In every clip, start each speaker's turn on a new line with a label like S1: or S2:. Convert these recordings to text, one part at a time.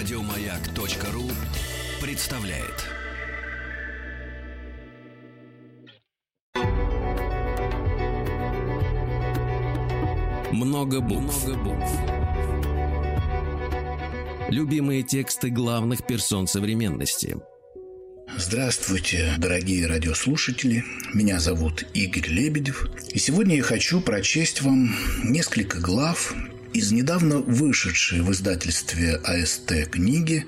S1: Радиомаяк.ру представляет. Много букв. Любимые тексты главных персон современности.
S2: Здравствуйте, дорогие радиослушатели. Меня зовут Игорь Лебедев. И сегодня я хочу прочесть вам несколько глав из недавно вышедшей в издательстве АСТ книги,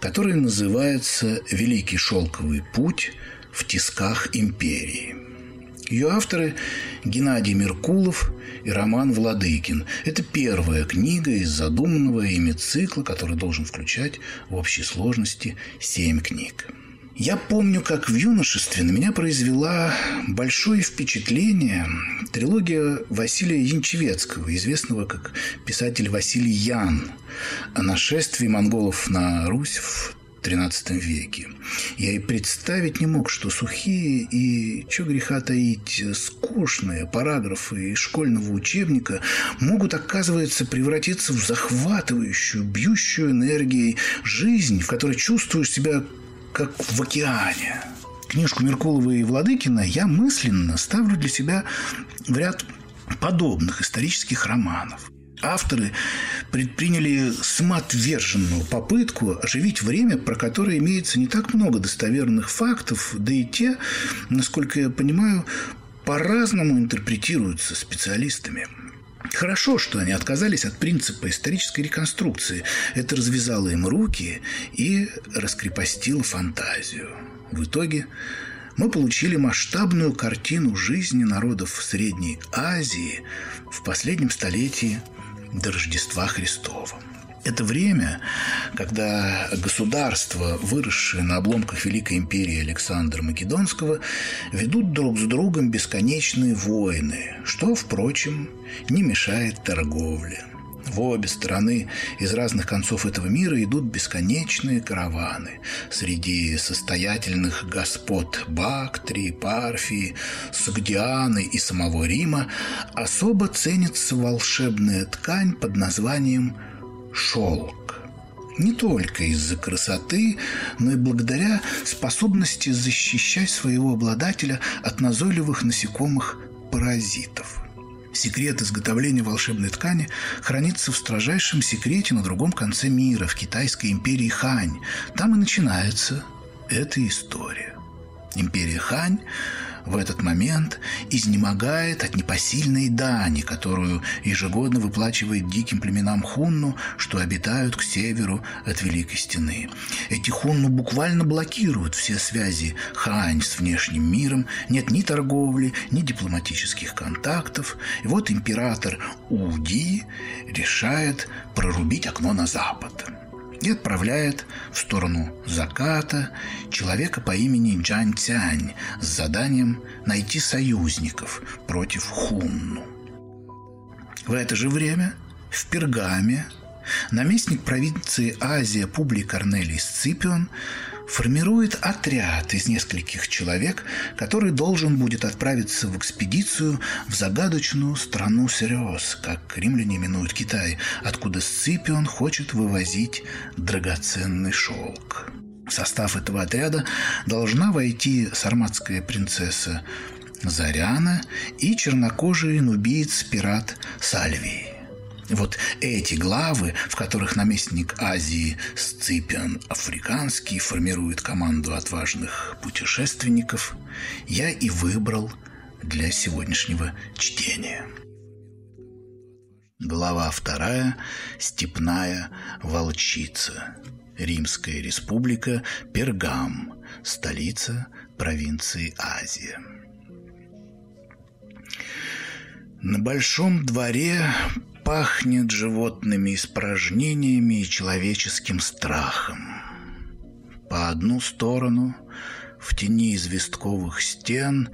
S2: которая называется «Великий шелковый путь в тисках империи». Ее авторы Геннадий Меркулов и Роман Владыкин. Это первая книга из задуманного ими цикла, который должен включать в общей сложности семь книг. Я помню, как в юношестве на меня произвела большое впечатление трилогия Василия Янчевецкого, известного как писатель Василий Ян, о нашествии монголов на Русь в XIII веке. Я и представить не мог, что сухие и, что греха таить, скучные параграфы из школьного учебника могут, оказывается, превратиться в захватывающую, бьющую энергией жизнь, в которой чувствуешь себя как в океане. Книжку Меркулова и Владыкина я мысленно ставлю для себя в ряд подобных исторических романов. Авторы предприняли самоотверженную попытку оживить время, про которое имеется не так много достоверных фактов, да и те, насколько я понимаю, по-разному интерпретируются специалистами. Хорошо, что они отказались от принципа исторической реконструкции. Это развязало им руки и раскрепостило фантазию. В итоге мы получили масштабную картину жизни народов Средней Азии в последнем столетии до Рождества Христова. Это время, когда государства, выросшие на обломках Великой империи Александра Македонского, ведут друг с другом бесконечные войны, что, впрочем, не мешает торговле. В обе стороны из разных концов этого мира идут бесконечные караваны. Среди состоятельных господ Бактрии, Парфии, Сугдианы и самого Рима особо ценится волшебная ткань под названием шелк. Не только из-за красоты, но и благодаря способности защищать своего обладателя от назойливых насекомых-паразитов. Секрет изготовления волшебной ткани хранится в строжайшем секрете на другом конце мира, в китайской империи Хань. Там и начинается эта история. Империя Хань в этот момент изнемогает от непосильной дани, которую ежегодно выплачивает диким племенам хунну, что обитают к северу от Великой Стены. Эти хунну буквально блокируют все связи Хань с внешним миром, нет ни торговли, ни дипломатических контактов. И вот император Уди решает прорубить окно на запад и отправляет в сторону заката человека по имени Джан Цянь с заданием найти союзников против Хунну. В это же время в Пергаме наместник провинции Азия Публий Корнелий Сципион формирует отряд из нескольких человек, который должен будет отправиться в экспедицию в загадочную страну Сериоз, как римляне именуют Китай, откуда Сципион хочет вывозить драгоценный шелк. В состав этого отряда должна войти сарматская принцесса Заряна и чернокожий нубиец-пират Сальвий. Вот эти главы, в которых наместник Азии Сципиан Африканский формирует команду отважных путешественников, я и выбрал для сегодняшнего чтения. Глава вторая. Степная волчица. Римская республика, Пергам, столица провинции Азия. На большом дворе пахнет животными испражнениями и человеческим страхом. По одну сторону, в тени известковых стен,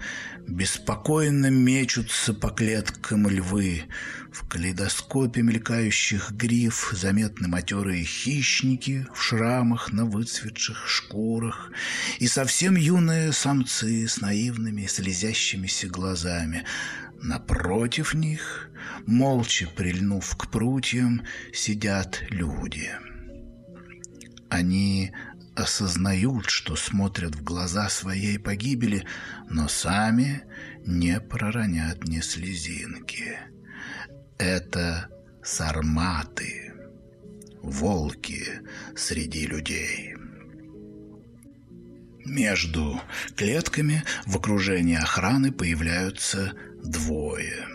S2: беспокойно мечутся по клеткам львы. В калейдоскопе мелькающих гриф заметны матерые хищники в шрамах на выцветших шкурах и совсем юные самцы с наивными слезящимися глазами. Напротив них, молча прильнув к прутьям, сидят люди. Они осознают, что смотрят в глаза своей погибели, но сами не проронят ни слезинки. Это сарматы, волки среди людей. Между клетками в окружении охраны появляются двое.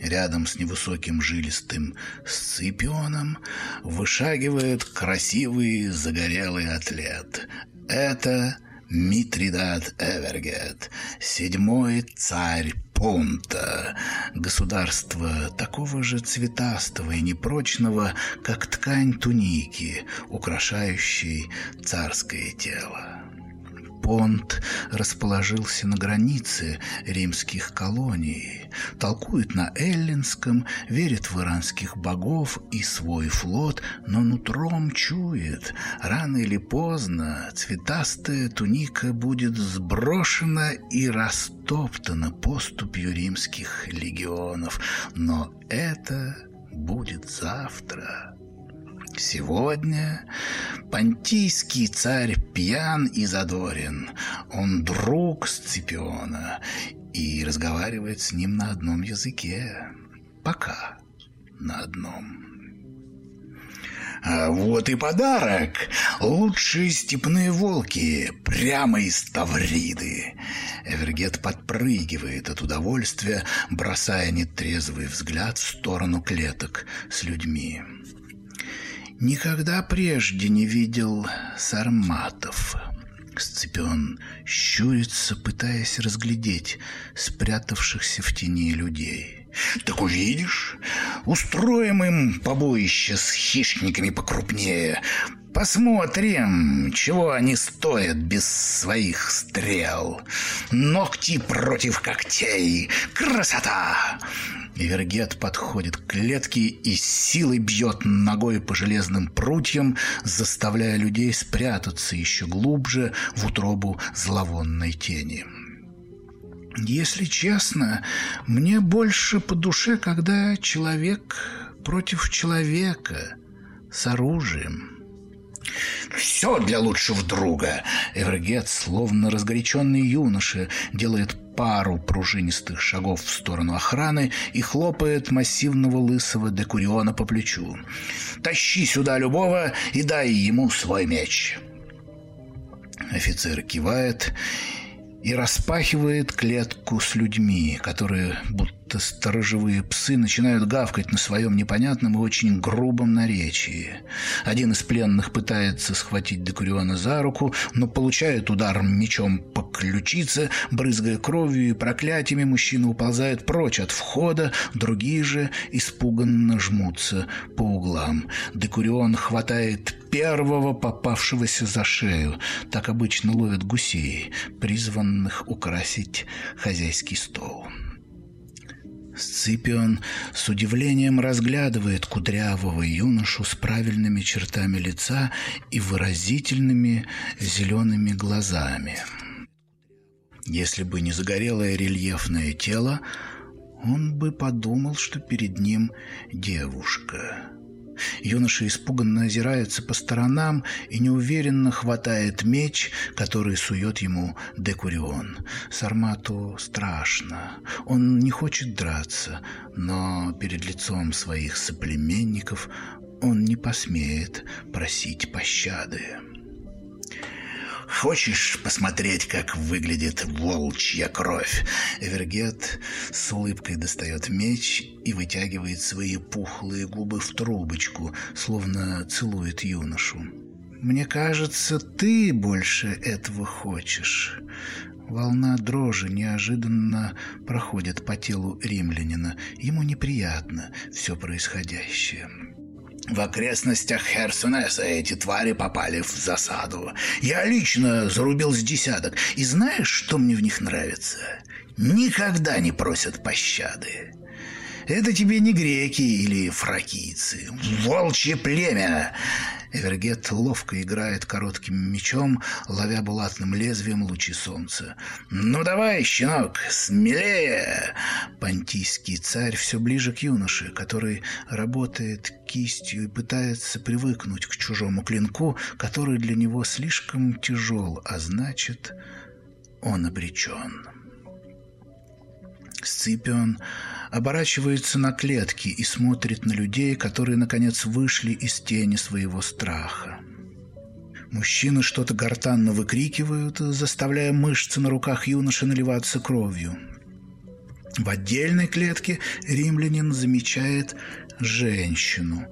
S2: Рядом с невысоким жилистым сципионом вышагивает красивый загорелый атлет. Это Митридат Эвергет, седьмой царь Понта, государство такого же цветастого и непрочного, как ткань туники, украшающей царское тело. Понт расположился на границе римских колоний, толкует на эллинском, верит в иранских богов и свой флот, но нутром чует, рано или поздно цветастая туника будет сброшена и растоптана поступью римских легионов. Но это будет завтра. Сегодня понтийский царь пьян и задорен. Он друг Сципиона и разговаривает с ним на одном языке. Пока на одном. А вот и подарок. Лучшие степные волки, прямо из Тавриды. Эвергет подпрыгивает от удовольствия, бросая нетрезвый взгляд в сторону клеток с людьми. Никогда прежде не видел сарматов. Сципион щурится, пытаясь разглядеть спрятавшихся в тени людей. «Так увидишь, устроим им побоище с хищниками покрупнее. Посмотрим, чего они стоят без своих стрел. Ногти против когтей. Красота! Эвергет подходит к клетке и силой бьет ногой по железным прутьям, заставляя людей спрятаться еще глубже в утробу зловонной тени. Если честно, мне больше по душе, когда человек против человека с оружием – все для лучшего друга. Эвергет, словно разгоряченный юноша, делает пару пружинистых шагов в сторону охраны и хлопает массивного лысого декуриона по плечу. «Тащи сюда любого и дай ему свой меч!» Офицер кивает и распахивает клетку с людьми, которые, будто сторожевые псы, начинают гавкать на своем непонятном и очень грубом наречии. Один из пленных пытается схватить Декуриона за руку, но получает удар мечом по ключице, брызгая кровью и проклятиями, мужчина уползает прочь от входа, другие же испуганно жмутся по углам. Декурион хватает первого попавшегося за шею. Так обычно ловят гусей, призванных украсить хозяйский стол. Сципион с удивлением разглядывает кудрявого юношу с правильными чертами лица и выразительными зелеными глазами. Если бы не загорелое рельефное тело, он бы подумал, что перед ним девушка. Юноша испуганно озирается по сторонам и неуверенно хватает меч, который сует ему Декурион. Сармату страшно. Он не хочет драться, но перед лицом своих соплеменников он не посмеет просить пощады. Хочешь посмотреть, как выглядит волчья кровь?» Эвергет с улыбкой достает меч и вытягивает свои пухлые губы в трубочку, словно целует юношу. «Мне кажется, ты больше этого хочешь». Волна дрожи неожиданно проходит по телу римлянина. Ему неприятно все происходящее. В окрестностях Херсонеса эти твари попали в засаду. Я лично зарубил с десяток. И знаешь, что мне в них нравится? Никогда не просят пощады. Это тебе не греки или фракийцы. Волчье племя. Эвергет ловко играет коротким мечом, ловя булатным лезвием лучи солнца. «Ну давай, щенок, смелее!» Понтийский царь все ближе к юноше, который работает кистью и пытается привыкнуть к чужому клинку, который для него слишком тяжел, а значит, он обречен. Сципион оборачивается на клетки и смотрит на людей, которые, наконец, вышли из тени своего страха. Мужчины что-то гортанно выкрикивают, заставляя мышцы на руках юноши наливаться кровью. В отдельной клетке римлянин замечает женщину.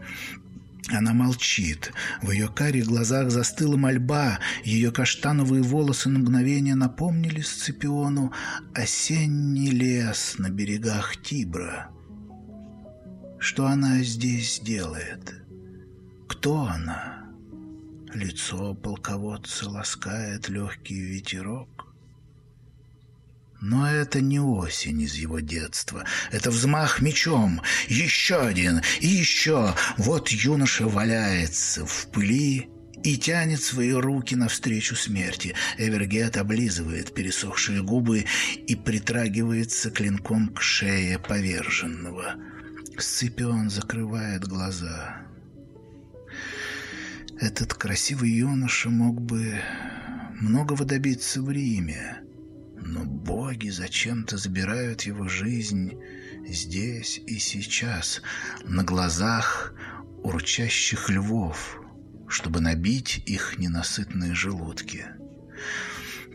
S2: Она молчит. В ее карих глазах застыла мольба. Ее каштановые волосы на мгновение напомнили Сципиону осенний лес на берегах Тибра. Что она здесь делает? Кто она? Лицо полководца ласкает легкий ветерок. Но это не осень из его детства. Это взмах мечом. Еще один. И еще. Вот юноша валяется в пыли и тянет свои руки навстречу смерти. Эвергет облизывает пересохшие губы и притрагивается клинком к шее поверженного. Сципион закрывает глаза. Этот красивый юноша мог бы многого добиться в Риме. Но боги зачем-то забирают его жизнь здесь и сейчас, на глазах урчащих львов, чтобы набить их ненасытные желудки.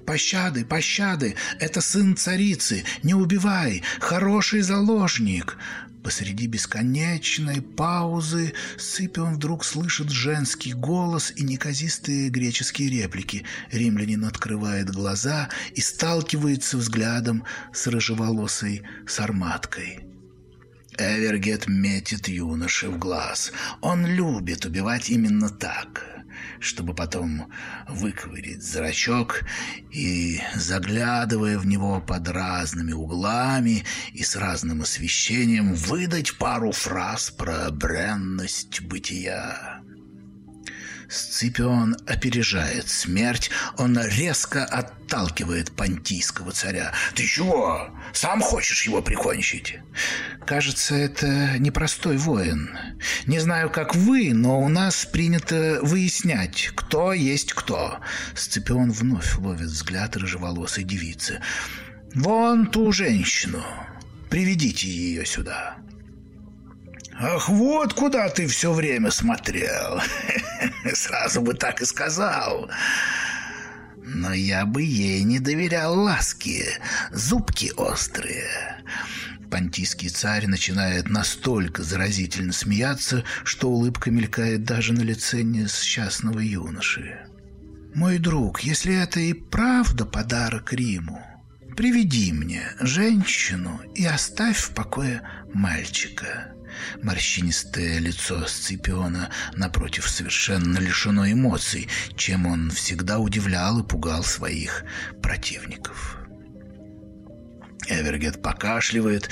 S2: «Пощады, пощады! Это сын царицы! Не убивай! Хороший заложник!» Посреди бесконечной паузы Сципион вдруг слышит женский голос и неказистые греческие реплики. Римлянин открывает глаза и сталкивается взглядом с рыжеволосой сарматкой. Эвергет метит юноше в глаз. Он любит убивать именно так чтобы потом выковырить зрачок и, заглядывая в него под разными углами и с разным освещением, выдать пару фраз про бренность бытия. Сципион опережает смерть, он резко отталкивает понтийского царя. «Ты чего? Сам хочешь его прикончить?» «Кажется, это непростой воин. Не знаю, как вы, но у нас принято выяснять, кто есть кто». Сципион вновь ловит взгляд рыжеволосой девицы. «Вон ту женщину. Приведите ее сюда». «Ах, вот куда ты все время смотрел! Сразу бы так и сказал!» Но я бы ей не доверял ласки, зубки острые. Понтийский царь начинает настолько заразительно смеяться, что улыбка мелькает даже на лице несчастного юноши. «Мой друг, если это и правда подарок Риму, приведи мне женщину и оставь в покое мальчика». Морщинистое лицо Сципиона, напротив, совершенно лишено эмоций, чем он всегда удивлял и пугал своих противников. Эвергет покашливает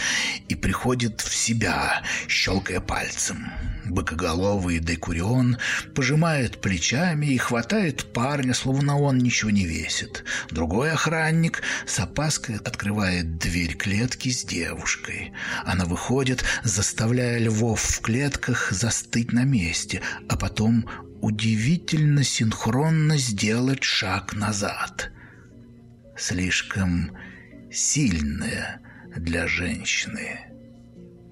S2: и приходит в себя, щелкая пальцем. Быкоголовый Декурион пожимает плечами и хватает парня, словно он ничего не весит. Другой охранник с опаской открывает дверь клетки с девушкой. Она выходит, заставляя львов в клетках застыть на месте, а потом удивительно синхронно сделать шаг назад. Слишком сильная для женщины.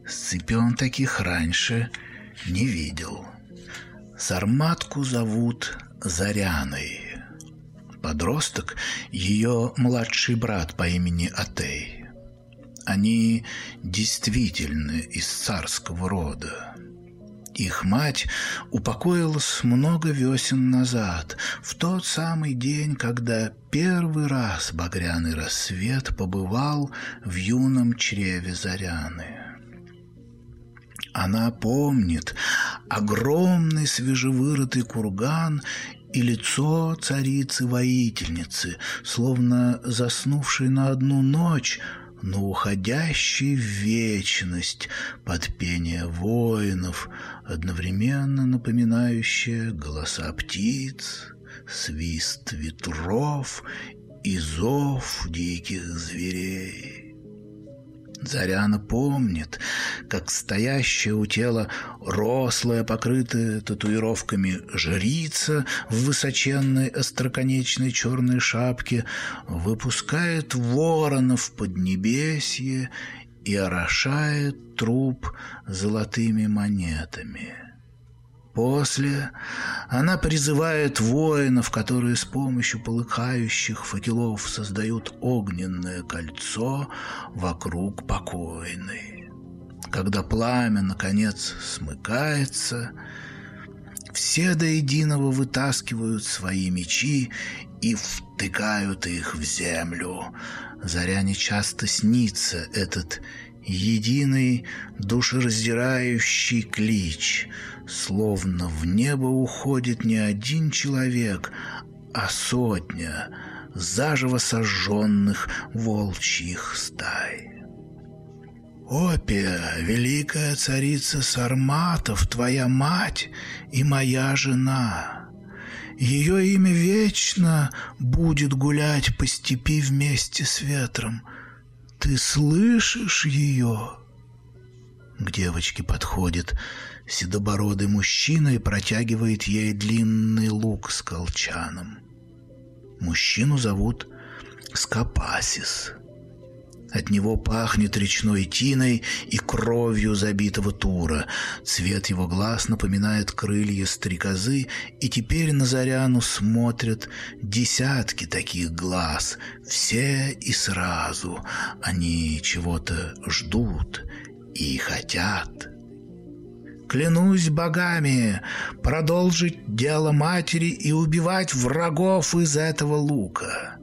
S2: Сципион таких раньше не видел. Сарматку зовут Заряной. Подросток – ее младший брат по имени Атей. Они действительно из царского рода. Их мать упокоилась много весен назад, в тот самый день, когда первый раз багряный рассвет побывал в юном чреве Заряны. Она помнит огромный свежевырытый курган и лицо царицы-воительницы, словно заснувшей на одну ночь, но уходящий в вечность под пение воинов, одновременно напоминающее голоса птиц, свист ветров и зов диких зверей. Заряна помнит, как стоящая у тела рослая, покрытая татуировками жрица в высоченной остроконечной черной шапке выпускает воронов под небесье и орошает труп золотыми монетами. После она призывает воинов, которые с помощью полыхающих факелов создают огненное кольцо вокруг покойной. Когда пламя, наконец, смыкается, все до единого вытаскивают свои мечи и втыкают их в землю. Заряне часто снится этот единый душераздирающий клич, словно в небо уходит не один человек, а сотня заживо сожженных волчьих стай. «Опия, великая царица Сарматов, твоя мать и моя жена!» Ее имя вечно будет гулять по степи вместе с ветром — ты слышишь ее?» К девочке подходит седобородый мужчина и протягивает ей длинный лук с колчаном. Мужчину зовут Скопасис. От него пахнет речной тиной и кровью забитого тура. Цвет его глаз напоминает крылья стрекозы, и теперь на Заряну смотрят десятки таких глаз, все и сразу. Они чего-то ждут и хотят. Клянусь богами продолжить дело матери и убивать врагов из этого лука.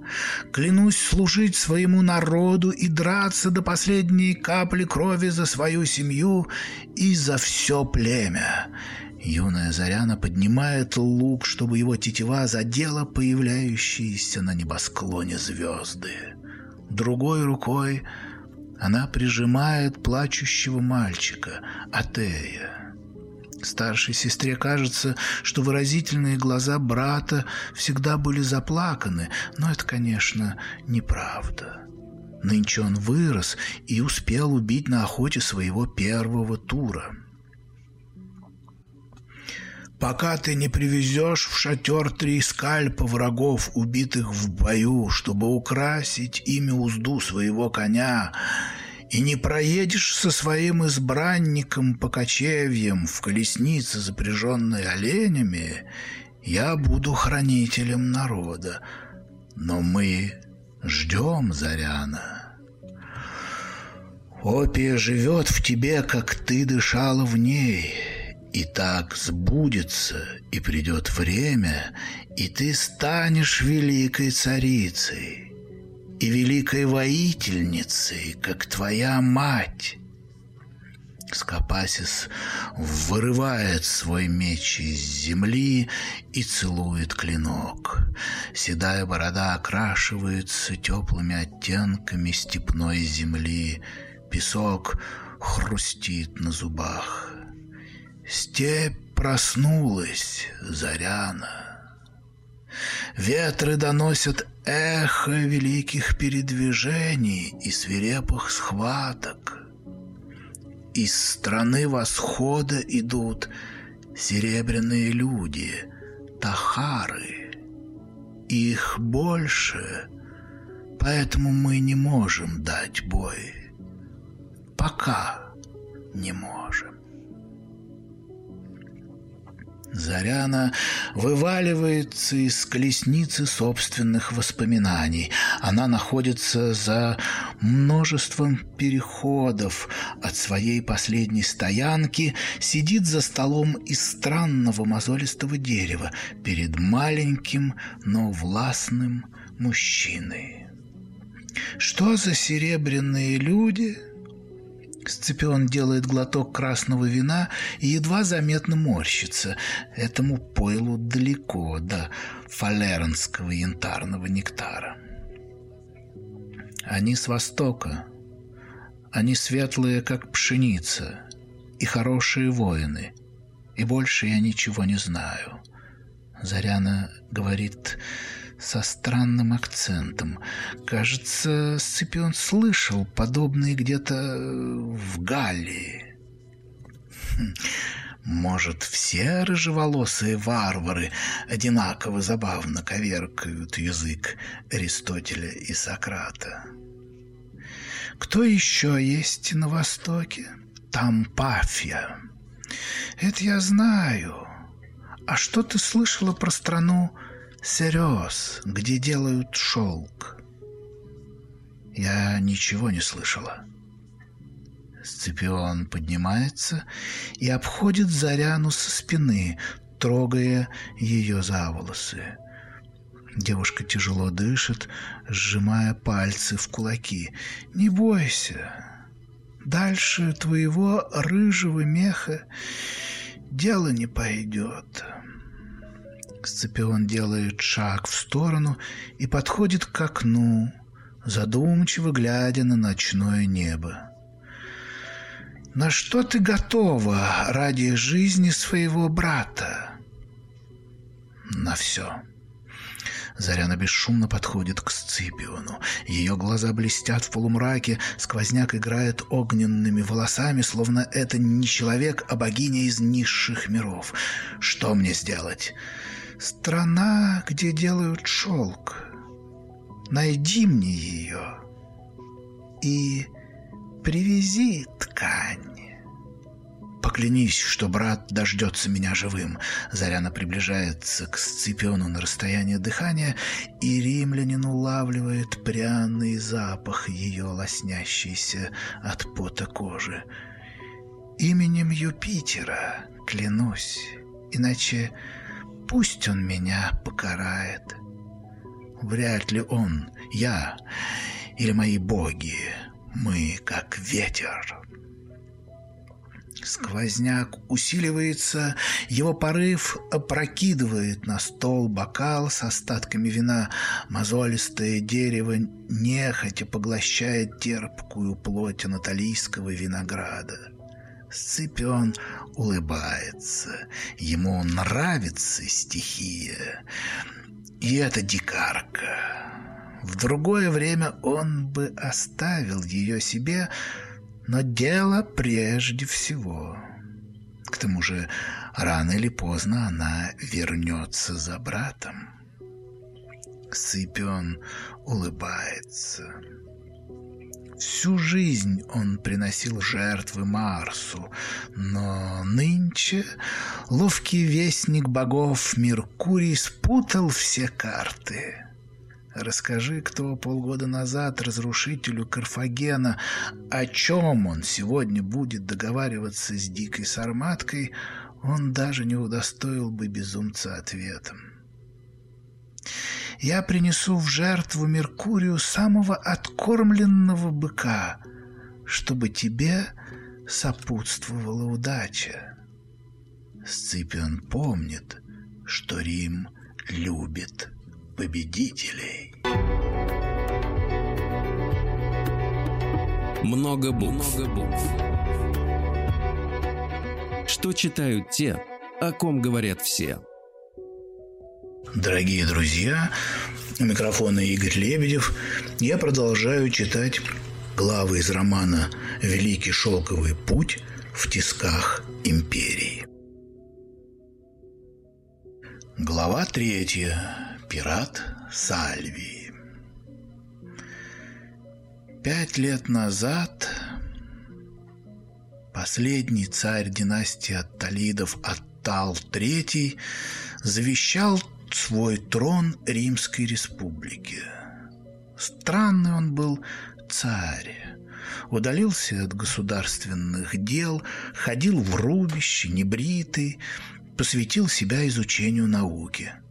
S2: Клянусь служить своему народу и драться до последней капли крови за свою семью и за все племя. Юная Заряна поднимает лук, чтобы его тетива задела появляющиеся на небосклоне звезды. Другой рукой она прижимает плачущего мальчика, Атея. Старшей сестре кажется, что выразительные глаза брата всегда были заплаканы, но это, конечно, неправда. Нынче он вырос и успел убить на охоте своего первого тура. Пока ты не привезешь в шатер три скальпа врагов, убитых в бою, чтобы украсить ими узду своего коня, и не проедешь со своим избранником по кочевьям в колеснице, запряженной оленями, я буду хранителем народа. Но мы ждем Заряна. Опия живет в тебе, как ты дышала в ней, и так сбудется, и придет время, и ты станешь великой царицей и великой воительницей, как твоя мать». Скопасис вырывает свой меч из земли и целует клинок. Седая борода окрашивается теплыми оттенками степной земли. Песок хрустит на зубах. Степь проснулась, Заряна. Ветры доносят эхо великих передвижений и свирепых схваток. Из страны восхода идут серебряные люди, тахары. Их больше, поэтому мы не можем дать бой. Пока не можем. Заряна вываливается из колесницы собственных воспоминаний. Она находится за множеством переходов от своей последней стоянки, сидит за столом из странного мозолистого дерева перед маленьким, но властным мужчиной. Что за серебряные люди – Сципион делает глоток красного вина и едва заметно морщится. Этому пойлу далеко до фалернского янтарного нектара. Они с востока, Они светлые, как пшеница, и хорошие воины, и больше я ничего не знаю. Заряна говорит со странным акцентом. Кажется, Сципион слышал подобные где-то в Галлии. Хм. Может, все рыжеволосые варвары одинаково забавно коверкают язык Аристотеля и Сократа? Кто еще есть на Востоке? Там Пафия. Это я знаю. А что ты слышала про страну Серез, где делают шелк? Я ничего не слышала. Сципион поднимается и обходит Заряну со спины, трогая ее за волосы. Девушка тяжело дышит, сжимая пальцы в кулаки. «Не бойся. Дальше твоего рыжего меха дело не пойдет». Сципион делает шаг в сторону и подходит к окну, задумчиво глядя на ночное небо. На что ты готова ради жизни своего брата? На все. Заряна бесшумно подходит к Сципиону. Ее глаза блестят в полумраке, сквозняк играет огненными волосами, словно это не человек, а богиня из низших миров. Что мне сделать? Страна, где делают шелк. Найди мне ее и привези ткань. Поклянись, что брат дождется меня живым. Заряна приближается к Сципиону на расстояние дыхания, и римлянин улавливает пряный запах ее лоснящейся от пота кожи. Именем Юпитера клянусь, иначе пусть он меня покарает. Вряд ли он, я или мои боги мы как ветер. Сквозняк усиливается, его порыв опрокидывает на стол бокал с остатками вина. Мозолистое дерево нехотя поглощает терпкую плоть анатолийского винограда. Сципион улыбается. Ему нравится стихия. И эта дикарка. В другое время он бы оставил ее себе, но дело прежде всего. К тому же рано или поздно она вернется за братом. Сципион улыбается. Всю жизнь он приносил жертвы Марсу, но нынче ловкий вестник богов Меркурий спутал все карты. Расскажи, кто полгода назад разрушителю Карфагена, о чем он сегодня будет договариваться с дикой сарматкой, он даже не удостоил бы безумца ответом. Я принесу в жертву Меркурию самого откормленного быка, чтобы тебе сопутствовала удача. Сципион помнит, что Рим любит победителей.
S1: Много букв. Много букв. Что читают те, о ком говорят все.
S2: Дорогие друзья, у микрофона Игорь Лебедев. Я продолжаю читать главы из романа «Великий шелковый путь в тисках империи». Глава третья. Пират Сальвии. Пять лет назад последний царь династии Атталидов Аттал III завещал свой трон Римской республике. Странный он был царь. Удалился от государственных дел, ходил в рубище, небритый, посвятил себя изучению науки –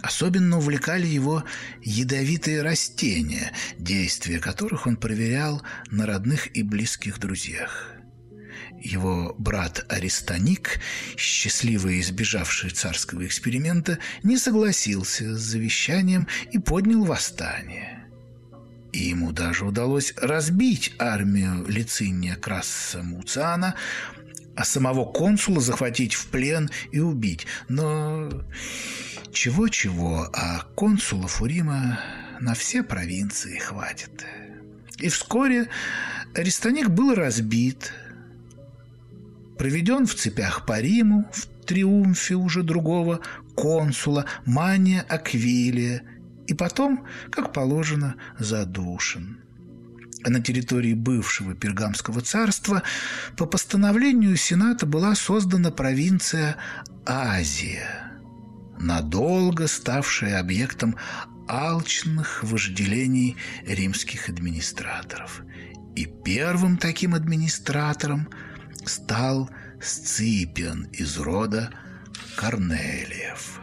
S2: Особенно увлекали его ядовитые растения, действия которых он проверял на родных и близких друзьях. Его брат Аристоник, счастливо избежавший царского эксперимента, не согласился с завещанием и поднял восстание. и ему даже удалось разбить армию Лициния Краса Муциана, а самого консула захватить в плен и убить. Но чего-чего, а консулов у Рима на все провинции хватит. И вскоре Аристоник был разбит, проведен в цепях по Риму, в триумфе уже другого консула Мания Аквилия, и потом, как положено, задушен. На территории бывшего Пергамского царства по постановлению Сената была создана провинция Азия, надолго ставшая объектом алчных вожделений римских администраторов. И первым таким администратором стал Сципиан из рода Корнелиев.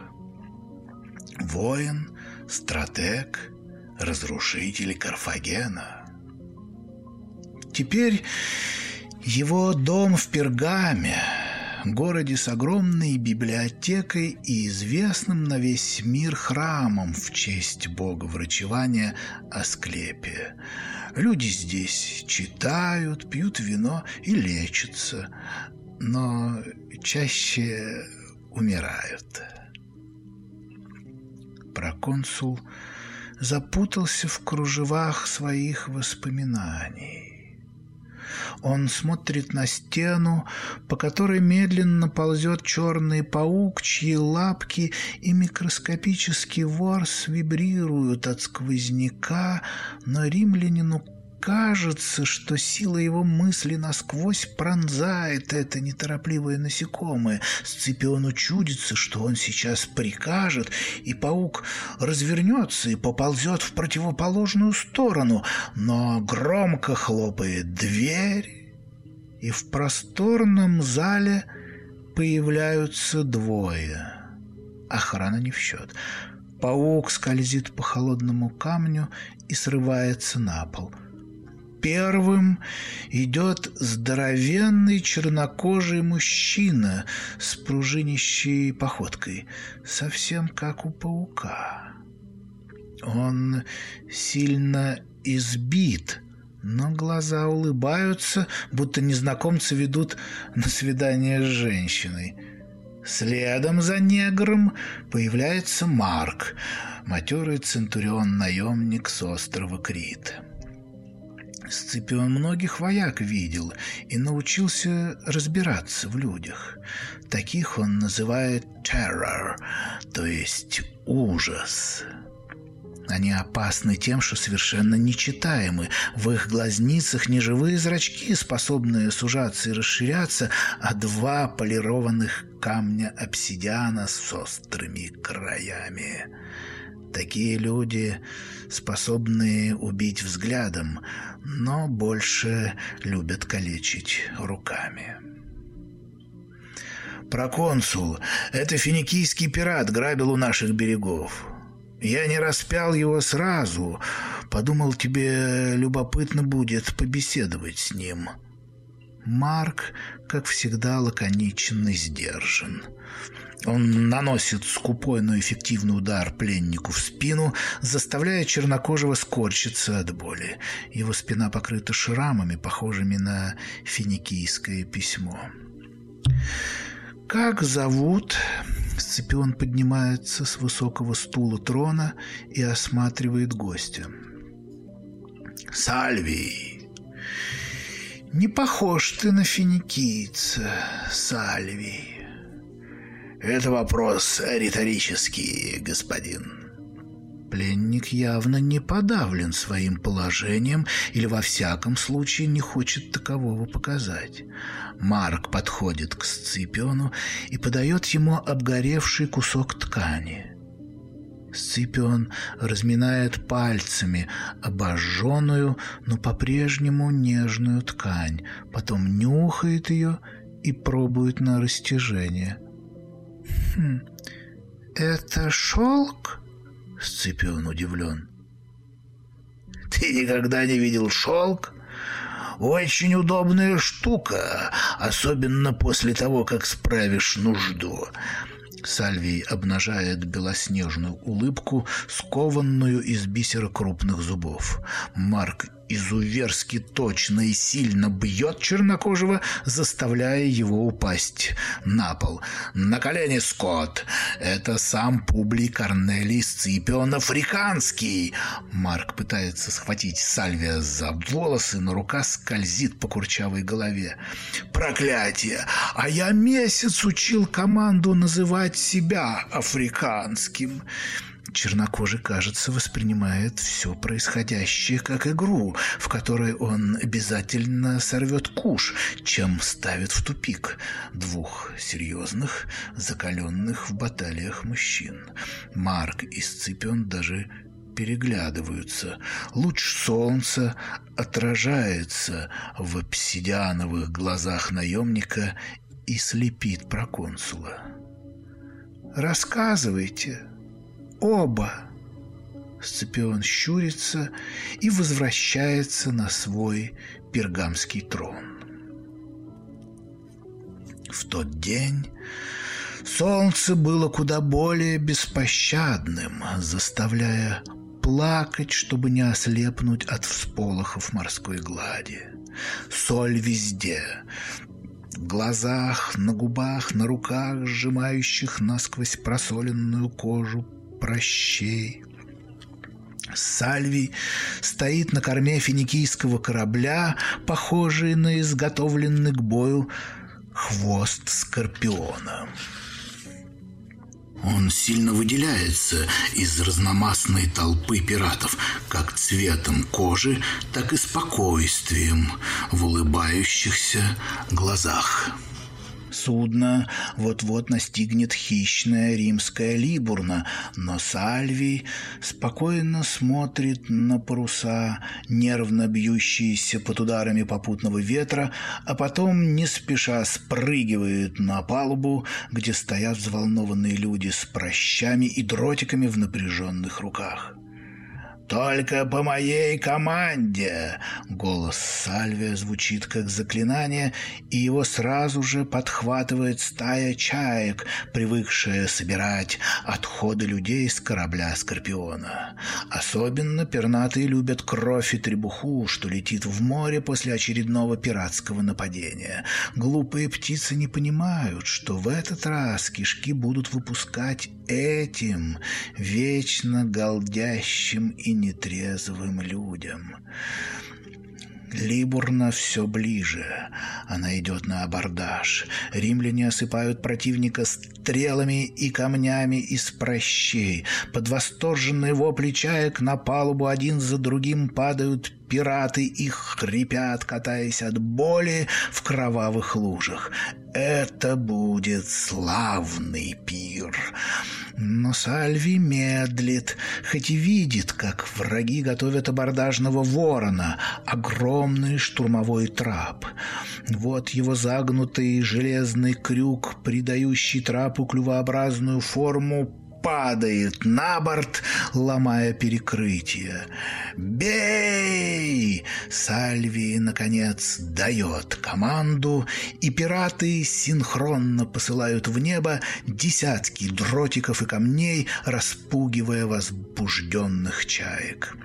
S2: Воин, стратег, разрушитель Карфагена. Теперь его дом в Пергаме, городе с огромной библиотекой и известным на весь мир храмом в честь бога врачевания Асклепия. Люди здесь читают, пьют вино и лечатся, но чаще умирают. Проконсул запутался в кружевах своих воспоминаний. Он смотрит на стену, по которой медленно ползет черный паук, чьи лапки и микроскопический ворс вибрируют от сквозняка, но римлянину кажется, что сила его мысли насквозь пронзает это неторопливое насекомое. Сципиону чудится, что он сейчас прикажет, и паук развернется и поползет в противоположную сторону, но громко хлопает дверь, и в просторном зале появляются двое. Охрана не в счет. Паук скользит по холодному камню и срывается на пол – Первым идет здоровенный чернокожий мужчина с пружинищей походкой, совсем как у паука. Он сильно избит, но глаза улыбаются, будто незнакомцы ведут на свидание с женщиной. Следом за негром появляется Марк, матерый центурион-наемник с острова Крит. Сципион многих вояк видел и научился разбираться в людях. Таких он называет «terror», то есть «ужас». Они опасны тем, что совершенно нечитаемы. В их глазницах не живые зрачки, способные сужаться и расширяться, а два полированных камня обсидиана с острыми краями. Такие люди способны убить взглядом, но больше любят калечить руками. Проконсул, это финикийский пират грабил у наших берегов. Я не распял его сразу. Подумал, тебе любопытно будет побеседовать с ним. Марк, как всегда, лаконичен и сдержан. Он наносит скупой, но эффективный удар пленнику в спину, заставляя чернокожего скорчиться от боли. Его спина покрыта шрамами, похожими на финикийское письмо. «Как зовут?» Сципион поднимается с высокого стула трона и осматривает гостя. «Сальвий!» «Не похож ты на финикийца, Сальвий!» Это вопрос риторический, господин. Пленник явно не подавлен своим положением или во всяком случае не хочет такового показать. Марк подходит к Сципиону и подает ему обгоревший кусок ткани. Сципион разминает пальцами обожженную, но по-прежнему нежную ткань, потом нюхает ее и пробует на растяжение – Хм, это шелк? Сципион удивлен. Ты никогда не видел шелк? Очень удобная штука, особенно после того, как справишь нужду. Сальвий обнажает белоснежную улыбку, скованную из бисера крупных зубов. Марк изуверски точно и сильно бьет чернокожего, заставляя его упасть на пол. «На колени, Скотт! Это сам Публий Корнелий Сципион Африканский!» Марк пытается схватить Сальвия за волосы, но рука скользит по курчавой голове. «Проклятие! А я месяц учил команду называть себя африканским!» Чернокожий, кажется, воспринимает все происходящее как игру, в которой он обязательно сорвет куш, чем ставит в тупик двух серьезных, закаленных в баталиях мужчин. Марк и Сципион даже переглядываются. Луч солнца отражается в обсидиановых глазах наемника и слепит проконсула. «Рассказывайте», Оба. Сципион щурится и возвращается на свой пергамский трон. В тот день солнце было куда более беспощадным, заставляя плакать, чтобы не ослепнуть от всполохов морской глади. Соль везде, в глазах, на губах, на руках, сжимающих насквозь просоленную кожу прощей. Сальвий стоит на корме финикийского корабля, похожий на изготовленный к бою хвост скорпиона. Он сильно выделяется из разномастной толпы пиратов, как цветом кожи, так и спокойствием в улыбающихся глазах. Судно вот-вот настигнет хищная римская Либурна, но Сальвий спокойно смотрит на паруса, нервно бьющиеся под ударами попутного ветра, а потом не спеша спрыгивает на палубу, где стоят взволнованные люди с прощами и дротиками в напряженных руках. «Только по моей команде!» Голос Сальвия звучит как заклинание, и его сразу же подхватывает стая чаек, привыкшая собирать отходы людей с корабля Скорпиона. Особенно пернатые любят кровь и требуху, что летит в море после очередного пиратского нападения. Глупые птицы не понимают, что в этот раз кишки будут выпускать этим вечно голдящим и нетрезвым людям. Либурна все ближе. Она идет на абордаж. Римляне осыпают противника стрелами и камнями из прощей. Под восторженные вопли чаек на палубу один за другим падают пираты и хрипят, катаясь от боли в кровавых лужах. Это будет славный пир. Но Сальви медлит, хоть и видит, как враги готовят абордажного ворона, огромный штурмовой трап. Вот его загнутый железный крюк, придающий трапу клювообразную форму, падает на борт, ломая перекрытие. «Бей!» Сальви, наконец, дает команду, и пираты синхронно посылают в небо десятки дротиков и камней, распугивая возбужденных чаек.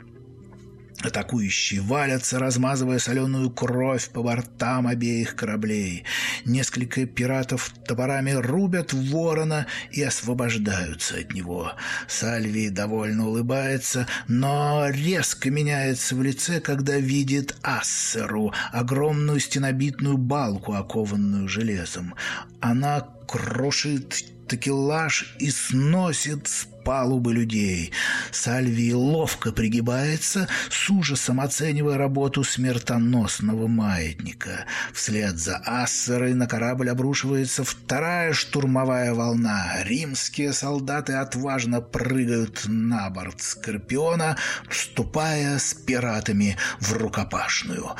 S2: Атакующие валятся, размазывая соленую кровь по бортам обеих кораблей. Несколько пиратов топорами рубят ворона и освобождаются от него. Сальви довольно улыбается, но резко меняется в лице, когда видит Ассеру, огромную стенобитную балку, окованную железом. Она крушит такелаж и сносит с палубы людей. Сальвий ловко пригибается, с ужасом оценивая работу смертоносного маятника. Вслед за Ассерой на корабль обрушивается вторая штурмовая волна. Римские солдаты отважно прыгают на борт Скорпиона, вступая с пиратами в рукопашную.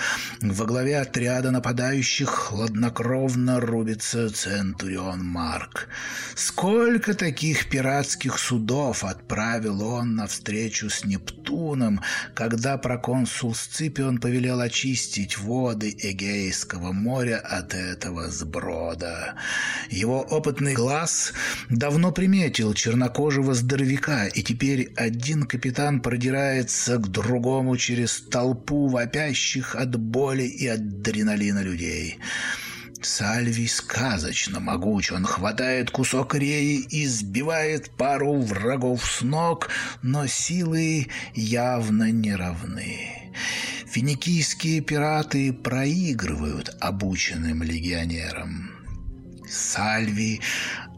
S2: Во главе отряда нападающих хладнокровно рубится Центурион Марк. Сколько таких пиратских судов судов отправил он на встречу с Нептуном, когда проконсул Сципион повелел очистить воды Эгейского моря от этого сброда. Его опытный глаз давно приметил чернокожего здоровяка, и теперь один капитан продирается к другому через толпу вопящих от боли и адреналина людей. Сальвий сказочно могуч. Он хватает кусок реи и сбивает пару врагов с ног, но силы явно не равны. Финикийские пираты проигрывают обученным легионерам. Сальви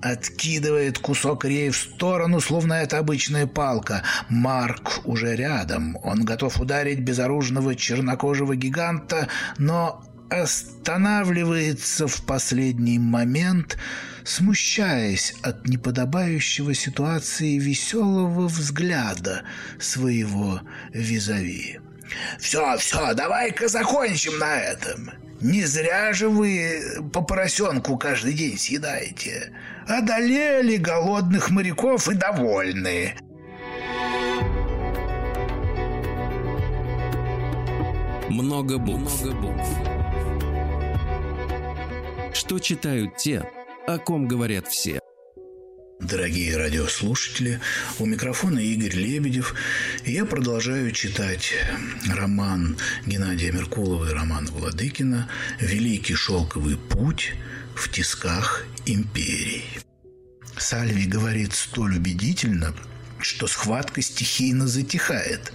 S2: откидывает кусок реи в сторону, словно это обычная палка. Марк уже рядом. Он готов ударить безоружного чернокожего гиганта, но останавливается в последний момент, смущаясь от неподобающего ситуации веселого взгляда своего визави. «Все, все, давай-ка закончим на этом. Не зря же вы по поросенку каждый день съедаете. Одолели голодных моряков и довольны».
S1: Много букв. Много букв. Что читают те, о ком говорят все.
S2: Дорогие радиослушатели, у микрофона Игорь Лебедев, я продолжаю читать роман Геннадия Меркулова и роман Владыкина «Великий шелковый путь в тисках империи». Сальви говорит столь убедительно, что схватка стихийно затихает.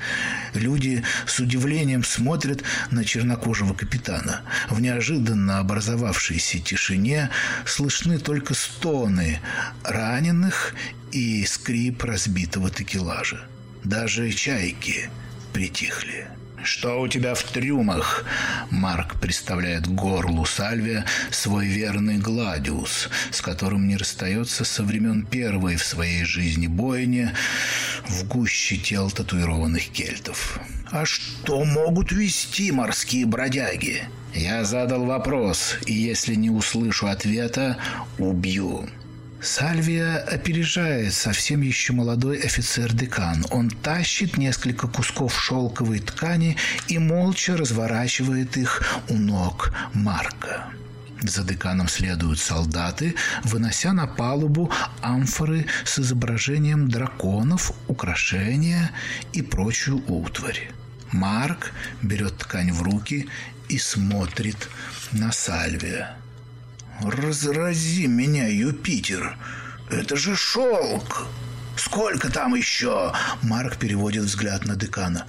S2: Люди с удивлением смотрят на чернокожего капитана. В неожиданно образовавшейся тишине слышны только стоны раненых и скрип разбитого текелажа. Даже чайки притихли. «Что у тебя в трюмах?» Марк представляет горлу Сальвия свой верный Гладиус, с которым не расстается со времен первой в своей жизни бойни в гуще тел татуированных кельтов. «А что могут вести морские бродяги?» Я задал вопрос, и если не услышу ответа, убью. Сальвия опережает совсем еще молодой офицер-декан. Он тащит несколько кусков шелковой ткани и молча разворачивает их у ног Марка. За деканом следуют солдаты, вынося на палубу амфоры с изображением драконов, украшения и прочую утварь. Марк берет ткань в руки и смотрит на Сальвия. «Разрази меня, Юпитер! Это же шелк! Сколько там еще?» Марк переводит взгляд на декана.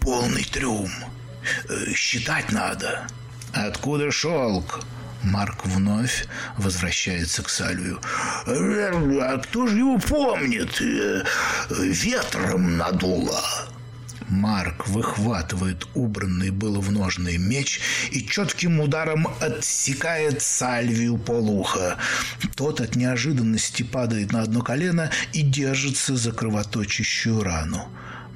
S2: «Полный трюм. Э, считать надо». «Откуда шелк?» Марк вновь возвращается к Сальвию. «А кто же его помнит? Э, ветром надуло». Марк выхватывает убранный было в ножный меч и четким ударом отсекает Сальвию полуха. Тот от неожиданности падает на одно колено и держится за кровоточащую рану.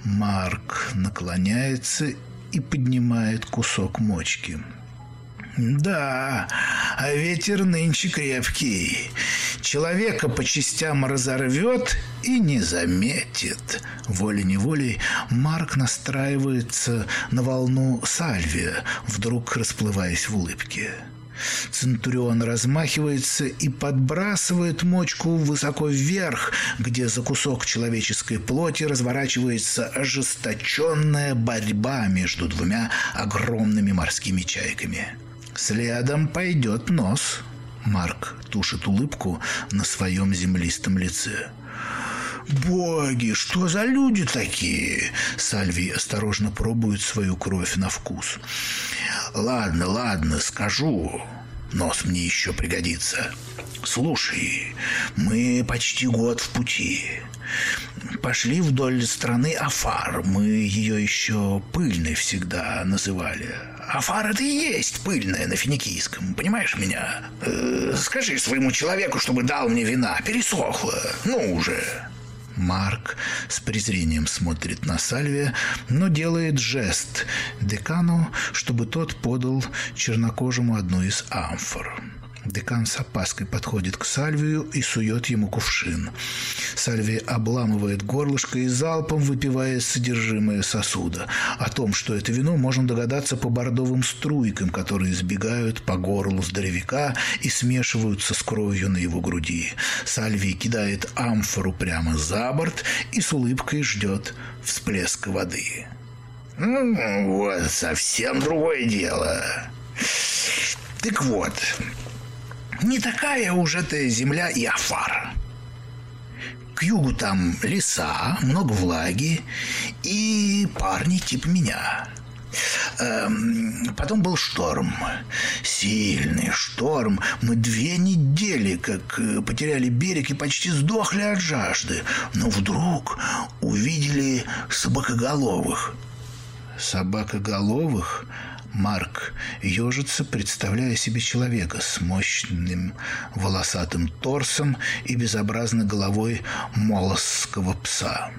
S2: Марк наклоняется и поднимает кусок мочки. Да, а ветер нынче крепкий. Человека по частям разорвет и не заметит. Волей-неволей Марк настраивается на волну Сальвия, вдруг расплываясь в улыбке. Центурион размахивается и подбрасывает мочку высоко вверх, где за кусок человеческой плоти разворачивается ожесточенная борьба между двумя огромными морскими чайками. Следом пойдет нос. Марк тушит улыбку на своем землистом лице. «Боги, что за люди такие?» Сальвий осторожно пробует свою кровь на вкус. «Ладно, ладно, скажу. Нос мне еще пригодится. Слушай, мы почти год в пути. Пошли вдоль страны Афар. Мы ее еще пыльной всегда называли. Афар это и есть пыльная на финикийском, понимаешь меня? Э, скажи своему человеку, чтобы дал мне вина. Пересохло. Ну уже. Марк с презрением смотрит на Сальвия, но делает жест декану, чтобы тот подал чернокожему одну из амфор. Декан с опаской подходит к Сальвию и сует ему кувшин. Сальвий обламывает горлышко и залпом выпивает содержимое сосуда. О том, что это вино, можно догадаться по бордовым струйкам, которые сбегают по горлу здоровяка и смешиваются с кровью на его груди. Сальвий кидает амфору прямо за борт и с улыбкой ждет всплеска воды.
S3: Ну, вот совсем другое дело. Так вот, не такая уж эта земля и Афар. К югу там леса, много влаги и парни типа меня. Эм, потом был шторм. Сильный шторм. Мы две недели как э, потеряли берег и почти сдохли от жажды. Но вдруг увидели собакоголовых.
S2: Собакоголовых Марк ежится, представляя себе человека с мощным волосатым торсом и безобразной головой молосского пса.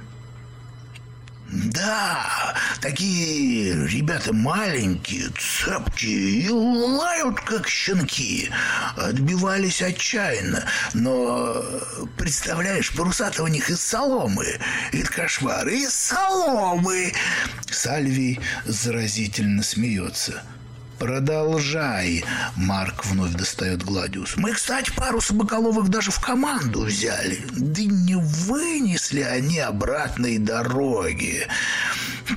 S3: Да, такие ребята маленькие, цепкие и лают, как щенки. Отбивались отчаянно, но, представляешь, паруса-то у них из соломы. Это кошмар, из соломы.
S2: Сальвий заразительно смеется – «Продолжай!» Марк вновь достает Гладиус.
S3: «Мы, кстати, пару собаколовых даже в команду взяли. Да не вынесли они обратной дороги.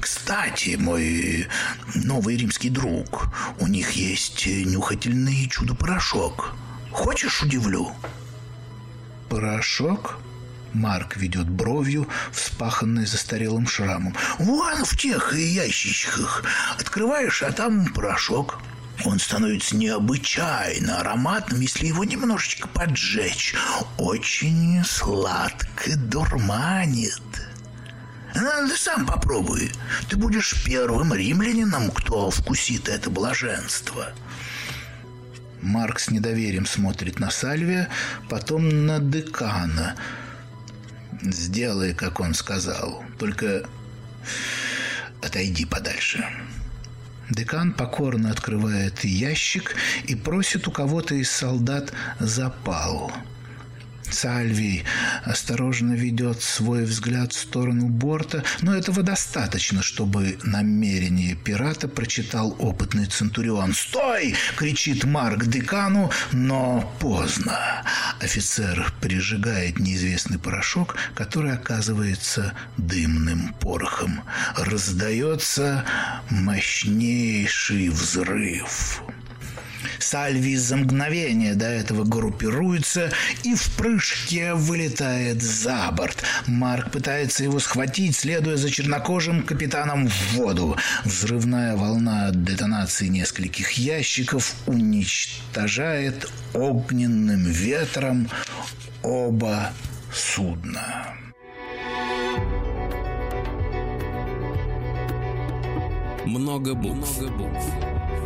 S3: Кстати, мой новый римский друг, у них есть нюхательный чудо-порошок. Хочешь, удивлю?»
S2: «Порошок?» Марк ведет бровью, вспаханной застарелым шрамом.
S3: «Вон в тех ящичках. Открываешь, а там порошок». Он становится необычайно ароматным, если его немножечко поджечь. Очень сладко дурманит. Ну, ты сам попробуй. Ты будешь первым римлянином, кто вкусит это блаженство.
S2: Марк с недоверием смотрит на Сальвия, потом на декана – Сделай, как он сказал. Только отойди подальше. Декан покорно открывает ящик и просит у кого-то из солдат запал – Сальвий осторожно ведет свой взгляд в сторону борта, но этого достаточно, чтобы намерение пирата прочитал опытный Центурион. «Стой!» – кричит Марк декану, но поздно. Офицер прижигает неизвестный порошок, который оказывается дымным порохом. Раздается мощнейший взрыв. Сальви за мгновение до этого группируется и в прыжке вылетает за борт. Марк пытается его схватить, следуя за чернокожим капитаном в воду. Взрывная волна от детонации нескольких ящиков уничтожает огненным ветром оба судна.
S1: Много букв. Много букв.